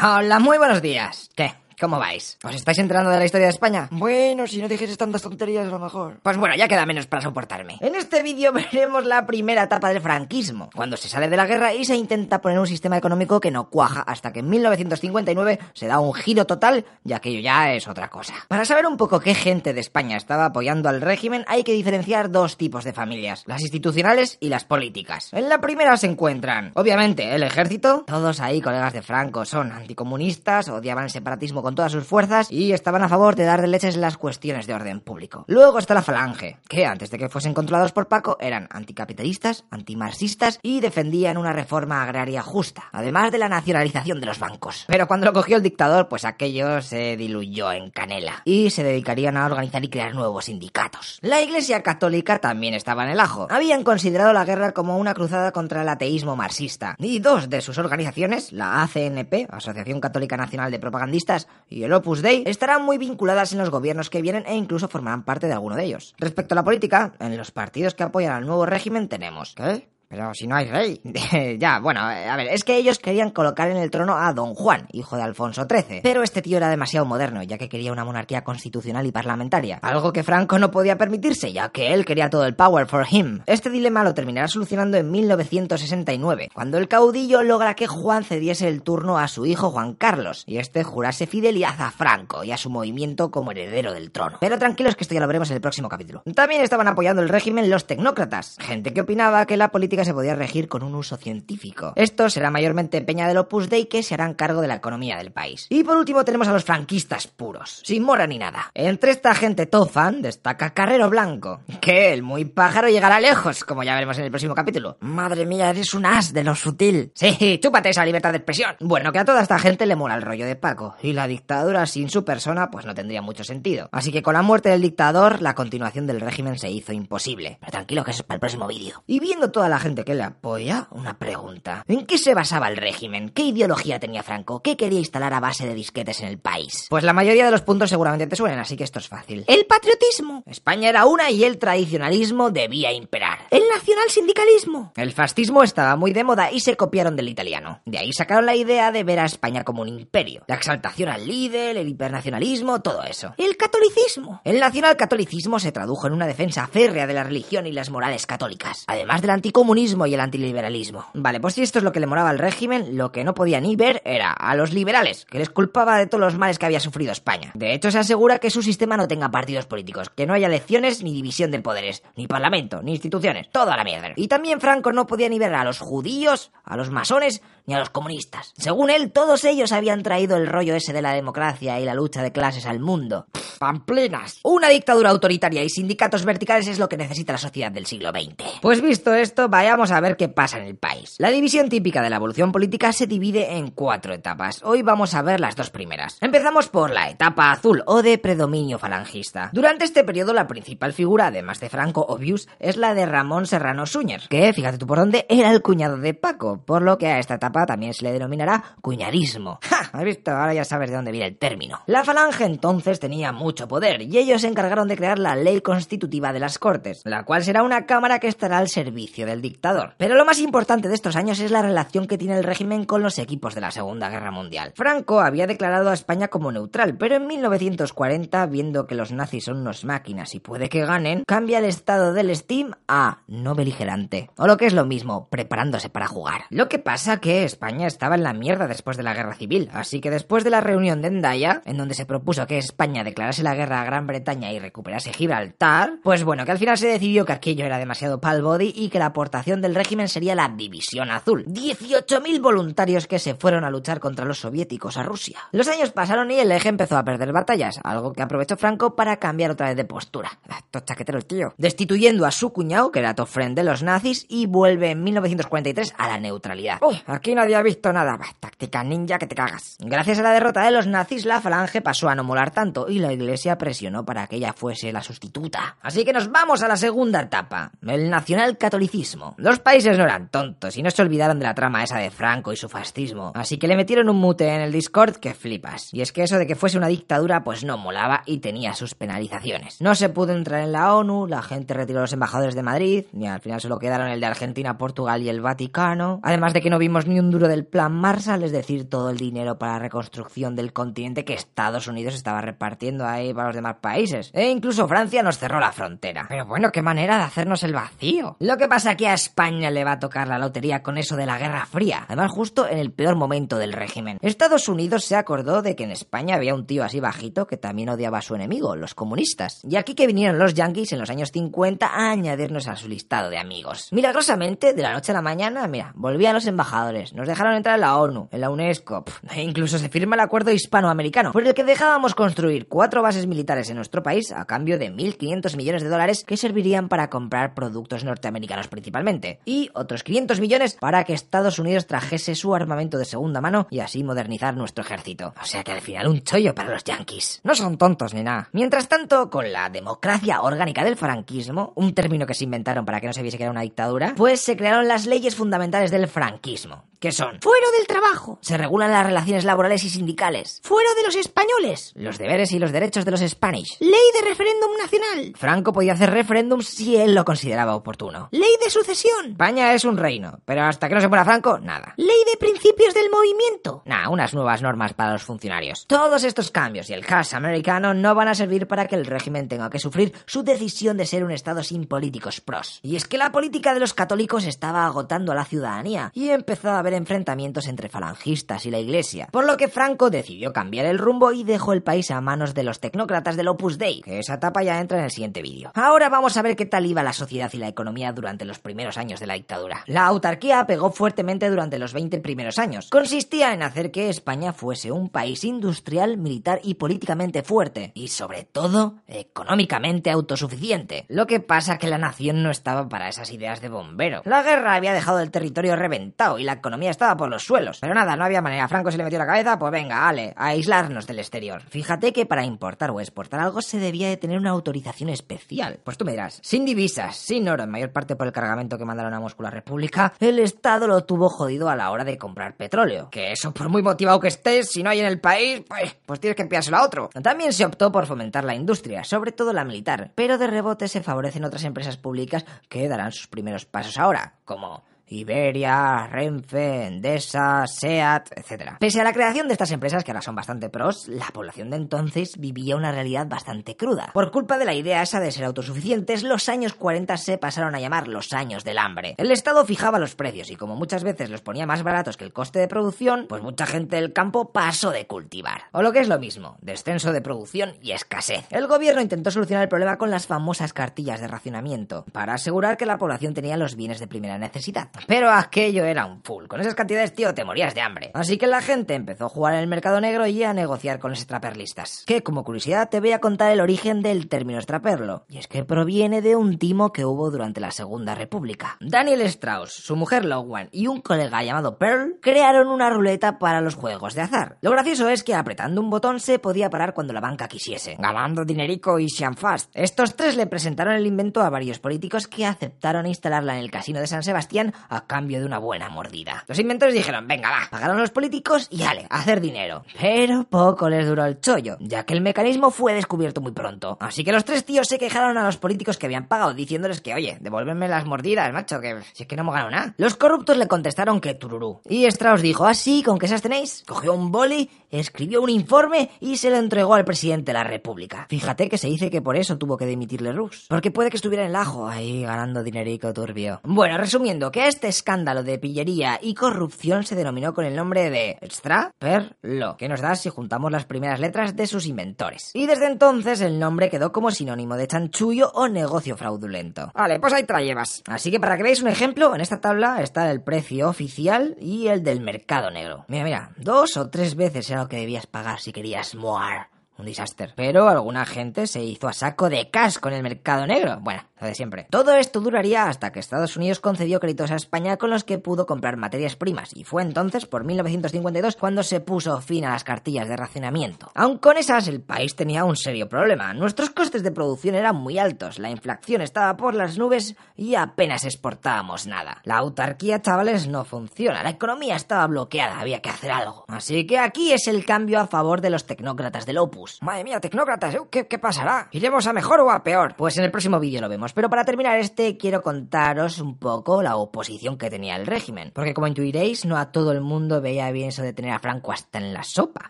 Hola, muy buenos días. ¿Qué? ¿Cómo vais? ¿Os estáis enterando de la historia de España? Bueno, si no dijeses tantas tonterías a lo mejor. Pues bueno, ya queda menos para soportarme. En este vídeo veremos la primera etapa del franquismo, cuando se sale de la guerra y se intenta poner un sistema económico que no cuaja hasta que en 1959 se da un giro total y aquello ya es otra cosa. Para saber un poco qué gente de España estaba apoyando al régimen hay que diferenciar dos tipos de familias, las institucionales y las políticas. En la primera se encuentran, obviamente, el ejército, todos ahí colegas de Franco son anticomunistas, odiaban el separatismo con todas sus fuerzas y estaban a favor de dar de leches las cuestiones de orden público. Luego está la falange, que antes de que fuesen controlados por Paco eran anticapitalistas, antimarxistas y defendían una reforma agraria justa, además de la nacionalización de los bancos. Pero cuando lo cogió el dictador, pues aquello se diluyó en canela y se dedicarían a organizar y crear nuevos sindicatos. La Iglesia Católica también estaba en el ajo. Habían considerado la guerra como una cruzada contra el ateísmo marxista y dos de sus organizaciones, la ACNP, Asociación Católica Nacional de Propagandistas, y el Opus Dei, estarán muy vinculadas en los gobiernos que vienen e incluso formarán parte de alguno de ellos. Respecto a la política, en los partidos que apoyan al nuevo régimen tenemos... ¿Qué? Pero si no hay rey. ya, bueno, a ver, es que ellos querían colocar en el trono a Don Juan, hijo de Alfonso XIII. Pero este tío era demasiado moderno, ya que quería una monarquía constitucional y parlamentaria. Algo que Franco no podía permitirse, ya que él quería todo el power for him. Este dilema lo terminará solucionando en 1969, cuando el caudillo logra que Juan cediese el turno a su hijo Juan Carlos, y este jurase fidelidad a Franco y a su movimiento como heredero del trono. Pero tranquilos que esto ya lo veremos en el próximo capítulo. También estaban apoyando el régimen los tecnócratas, gente que opinaba que la política se podía regir con un uso científico. Esto será mayormente Peña del Opus Dei que se harán cargo de la economía del país. Y por último tenemos a los franquistas puros, sin mora ni nada. Entre esta gente tofan destaca Carrero Blanco, que el muy pájaro llegará lejos, como ya veremos en el próximo capítulo. Madre mía, eres un as de lo sutil. Sí, chúpate esa libertad de expresión. Bueno, que a toda esta gente le mola el rollo de Paco, y la dictadura sin su persona pues no tendría mucho sentido. Así que con la muerte del dictador, la continuación del régimen se hizo imposible. Pero tranquilo que eso es para el próximo vídeo. Y viendo toda la gente que le apoya, una pregunta. ¿En qué se basaba el régimen? ¿Qué ideología tenía Franco? ¿Qué quería instalar a base de disquetes en el país? Pues la mayoría de los puntos seguramente te suenen, así que esto es fácil. El patriotismo. España era una y el tradicionalismo debía imperar. El nacional sindicalismo. El fascismo estaba muy de moda y se copiaron del italiano. De ahí sacaron la idea de ver a España como un imperio. La exaltación al líder, el hipernacionalismo, todo eso. El catolicismo. El nacionalcatolicismo se tradujo en una defensa férrea de la religión y las morales católicas, además del anticomunismo y el antiliberalismo. Vale, pues si esto es lo que le moraba al régimen, lo que no podía ni ver era a los liberales, que les culpaba de todos los males que había sufrido España. De hecho, se asegura que su sistema no tenga partidos políticos, que no haya elecciones ni división de poderes, ni parlamento, ni instituciones, toda la mierda. Y también Franco no podía ni ver a los judíos, a los masones, ni a los comunistas. Según él, todos ellos habían traído el rollo ese de la democracia y la lucha de clases al mundo. Pamplinas. Una dictadura autoritaria y sindicatos verticales es lo que necesita la sociedad del siglo XX. Pues visto esto, vayamos a ver qué pasa en el país. La división típica de la evolución política se divide en cuatro etapas. Hoy vamos a ver las dos primeras. Empezamos por la etapa azul o de predominio falangista. Durante este periodo la principal figura, además de Franco Obvious, es la de Ramón Serrano Súñer, que, fíjate tú por dónde, era el cuñado de Paco, por lo que a esta etapa también se le denominará cuñadismo. ¡Ja! ¿Has visto? Ahora ya sabes de dónde viene el término. La falange entonces tenía mucho poder y ellos se encargaron de crear la ley constitutiva de las Cortes, la cual será una cámara que estará al servicio del dictador. Pero lo más importante de estos años es la relación que tiene el régimen con los equipos de la Segunda Guerra Mundial. Franco había declarado a España como neutral, pero en 1940, viendo que los nazis son unos máquinas y puede que ganen, cambia el estado del Steam a no beligerante. O lo que es lo mismo, preparándose para jugar. Lo que pasa que España estaba en la mierda después de la guerra civil, así que después de la reunión de Endaya, en donde se propuso que España declarase la guerra a Gran Bretaña y recuperase Gibraltar, pues bueno, que al final se decidió que aquello era demasiado pal body y que la aportación del régimen sería la División Azul. 18.000 voluntarios que se fueron a luchar contra los soviéticos a Rusia. Los años pasaron y el eje empezó a perder batallas, algo que aprovechó Franco para cambiar otra vez de postura. Esto chaquetero el tío. Destituyendo a su cuñado, que era top friend de los nazis, y vuelve en 1943 a la neutralidad. Uy, aquí nadie ha visto nada. Táctica ninja que te cagas. Gracias a la derrota de los nazis, la falange pasó a no molar tanto y la iglesia presionó para que ella fuese la sustituta. Así que nos vamos a la segunda etapa, el nacionalcatolicismo. Los países no eran tontos y no se olvidaron de la trama esa de Franco y su fascismo, así que le metieron un mute en el Discord que flipas. Y es que eso de que fuese una dictadura pues no molaba y tenía sus penalizaciones. No se pudo entrar en la ONU, la gente retiró los embajadores de Madrid y al final solo quedaron el de Argentina, Portugal y el Vaticano. Además de que no vimos ni un duro del plan Marshall, es decir, todo el dinero para la reconstrucción del continente que Estados Unidos estaba repartiendo ahí para los demás países. E incluso Francia nos cerró la frontera. Pero bueno, qué manera de hacernos el vacío. Lo que pasa que a España le va a tocar la lotería con eso de la Guerra Fría. Además, justo en el peor momento del régimen. Estados Unidos se acordó de que en España había un tío así bajito que también odiaba a su enemigo, los comunistas. Y aquí que vinieron los yankees en los años 50 a añadirnos a su listado de amigos. Milagrosamente, de la noche a la mañana, mira, volvían los embajadores, nos dejaron entrar en la ONU, en la UNESCO, e incluso se firma el acuerdo hispanoamericano, por el que dejábamos construir cuatro bases militares en nuestro país a cambio de 1.500 millones de dólares que servirían para comprar productos norteamericanos principalmente, y otros 500 millones para que Estados Unidos trajese su armamento de segunda mano y así modernizar nuestro ejército. O sea que al final un chollo para los yankees. No son tontos ni nada. Mientras tanto, con la democracia orgánica del franquismo, un término que se inventaron para que no se viese que era una dictadura, pues se crearon las leyes fundamentales del franquismo, que son Fuera del trabajo. se regulan las relaciones laborales y sindicales, Fuera de los españoles. los deberes y los derechos de los Spanish. Ley de referéndum nacional. Franco podía hacer referéndums si él lo consideraba oportuno. Ley de sucesión. España es un reino, pero hasta que no se muera Franco, nada. Ley de principios del movimiento. Nah, unas nuevas normas para los funcionarios. Todos estos cambios y el cash americano no van a servir para que el régimen tenga que sufrir su decisión de ser un estado sin políticos pros. Y es que la política de los católicos estaba agotando a la ciudadanía y empezó a haber enfrentamientos entre falangistas y la iglesia, por lo que Franco decidió cambiar el rumbo y dejó el país a manos de los tecnócratas del Opus Dei, que esa etapa ya entra en el siguiente vídeo. Ahora vamos a ver qué tal iba la sociedad y la economía durante los primeros años de la dictadura. La autarquía pegó fuertemente durante los 20 primeros años. Consistía en hacer que España fuese un país industrial, militar y políticamente fuerte, y sobre todo económicamente autosuficiente. Lo que pasa que la nación no estaba para esas ideas de bombero. La guerra había dejado el territorio reventado y la economía estaba por los suelos. Pero nada, no había manera. Franco se le metió la cabeza, pues venga, ale, a aislarnos del exterior. Fíjate que para importar o exportar algo se debía de tener una autorización especial. Pues tú me dirás, sin divisas, sin oro, en mayor parte por el cargamento que mandaron a Moscú la República, el Estado lo tuvo jodido a la hora de comprar petróleo. Que eso, por muy motivado que estés, si no hay en el país, pues, pues tienes que enviárselo a otro. También se optó por fomentar la industria, sobre todo la militar, pero de rebote se favorecen otras empresas públicas que darán sus primeros pasos ahora, como Iberia, Renfe, Endesa, SEAT, etc. Pese a la creación de estas empresas, que ahora son bastante pros, la población de entonces vivía una realidad bastante cruda. Por culpa de la idea esa de ser autosuficientes, los años 40 se pasaron a llamar los años del hambre. El Estado fijaba los precios y como muchas veces los ponía más baratos que el coste de producción, pues mucha gente del campo pasó de cultivar. O lo que es lo mismo, descenso de producción y escasez. El gobierno intentó solucionar el problema con las famosas cartillas de racionamiento, para asegurar que la población tenía los bienes de primera necesidad. Pero aquello era un full. Con esas cantidades, tío, te morías de hambre. Así que la gente empezó a jugar en el mercado negro y a negociar con los extraperlistas. Que, como curiosidad, te voy a contar el origen del término extraperlo. Y es que proviene de un timo que hubo durante la Segunda República. Daniel Strauss, su mujer Logan y un colega llamado Pearl crearon una ruleta para los juegos de azar. Lo gracioso es que apretando un botón se podía parar cuando la banca quisiese. Ganando dinerico y sean fast. Estos tres le presentaron el invento a varios políticos que aceptaron instalarla en el casino de San Sebastián a cambio de una buena mordida. Los inventores dijeron, venga va, pagaron los políticos y ale, hacer dinero. Pero poco les duró el chollo, ya que el mecanismo fue descubierto muy pronto. Así que los tres tíos se quejaron a los políticos que habían pagado, diciéndoles que, oye, devuélvenme las mordidas, macho, que si es que no hemos ganado nada. Los corruptos le contestaron que tururú. Y Strauss dijo, así, con que esas tenéis, cogió un boli, escribió un informe y se lo entregó al presidente de la República. Fíjate que se dice que por eso tuvo que dimitirle Rus. Porque puede que estuviera en el ajo, ahí ganando dinerico turbio. Bueno, resumiendo, que a este escándalo de pillería y corrupción se denominó con el nombre de extraperlo, que nos da si juntamos las primeras letras de sus inventores. Y desde entonces el nombre quedó como sinónimo de chanchullo o negocio fraudulento. Vale, pues ahí te la llevas. Así que para que veáis un ejemplo, en esta tabla está el precio oficial y el del mercado negro. Mira, mira, dos o tres veces era lo que debías pagar si querías moar un desastre. Pero alguna gente se hizo a saco de cash con el mercado negro. Bueno, lo de siempre. Todo esto duraría hasta que Estados Unidos concedió créditos a España con los que pudo comprar materias primas. Y fue entonces, por 1952, cuando se puso fin a las cartillas de racionamiento. Aun con esas, el país tenía un serio problema. Nuestros costes de producción eran muy altos, la inflación estaba por las nubes y apenas exportábamos nada. La autarquía, chavales, no funciona. La economía estaba bloqueada, había que hacer algo. Así que aquí es el cambio a favor de los tecnócratas del Opus. Madre mía, tecnócratas, ¿eh? ¿qué, qué pasará? ¿Iremos a mejor o a peor? Pues en el próximo vídeo lo vemos. Pero para terminar este, quiero contaros un poco la oposición que tenía el régimen. Porque como intuiréis, no a todo el mundo veía bien eso de tener a Franco hasta en la sopa.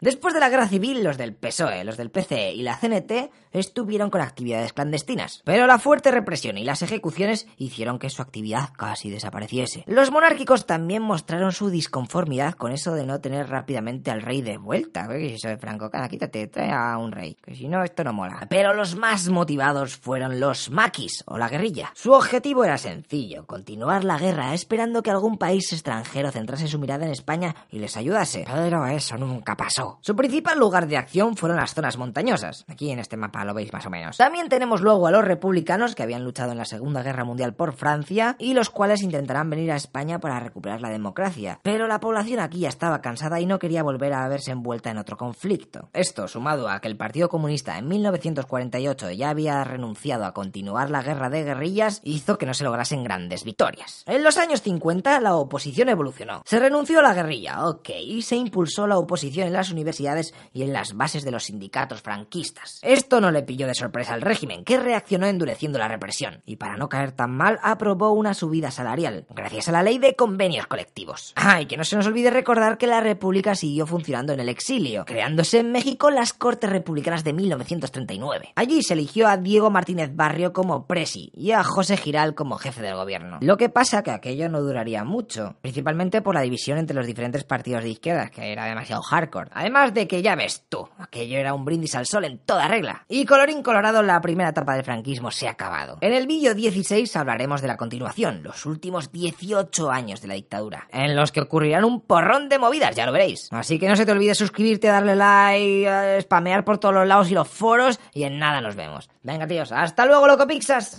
Después de la guerra civil, los del PSOE, los del PCE y la CNT estuvieron con actividades clandestinas. Pero la fuerte represión y las ejecuciones hicieron que su actividad casi desapareciese. Los monárquicos también mostraron su disconformidad con eso de no tener rápidamente al rey de vuelta. ¿Qué eso de Franco? Cada quítate, trae a un rey. Que si no, esto no mola. Pero los más motivados fueron los maquis o la guerrilla. Su objetivo era sencillo, continuar la guerra esperando que algún país extranjero centrase su mirada en España y les ayudase. Pero eso nunca pasó. Su principal lugar de acción fueron las zonas montañosas. Aquí en este mapa lo veis más o menos. También tenemos luego a los republicanos que habían luchado en la Segunda Guerra Mundial por Francia y los cuales intentarán venir a España para recuperar la democracia. Pero la población aquí ya estaba cansada y no quería volver a verse envuelta en otro conflicto. Esto, sumado a que el Partido Comunista en 1948 ya había renunciado a continuar la guerra de guerrillas, hizo que no se lograsen grandes victorias. En los años 50 la oposición evolucionó. Se renunció a la guerrilla, ok, y se impulsó la oposición en las universidades y en las bases de los sindicatos franquistas. Esto no le pilló de sorpresa al régimen, que reaccionó endureciendo la represión, y para no caer tan mal aprobó una subida salarial, gracias a la ley de convenios colectivos. Ah, y que no se nos olvide recordar que la república siguió funcionando en el exilio, creándose en México las Cortes Republicanas de 1939. Allí se eligió a Diego Martínez Barrio como presi y a José Giral como jefe del gobierno. Lo que pasa que aquello no duraría mucho, principalmente por la división entre los diferentes partidos de izquierda, que era demasiado hardcore. Además de que ya ves tú, aquello era un brindis al sol en toda regla. Y colorín colorado, la primera etapa del franquismo se ha acabado. En el vídeo 16 hablaremos de la continuación, los últimos 18 años de la dictadura, en los que ocurrirán un porrón de movidas, ya lo veréis. Así que no se te olvide suscribirte, darle like, eh, por todos los lados y los foros, y en nada nos vemos. Venga tíos, hasta luego, loco Pixas.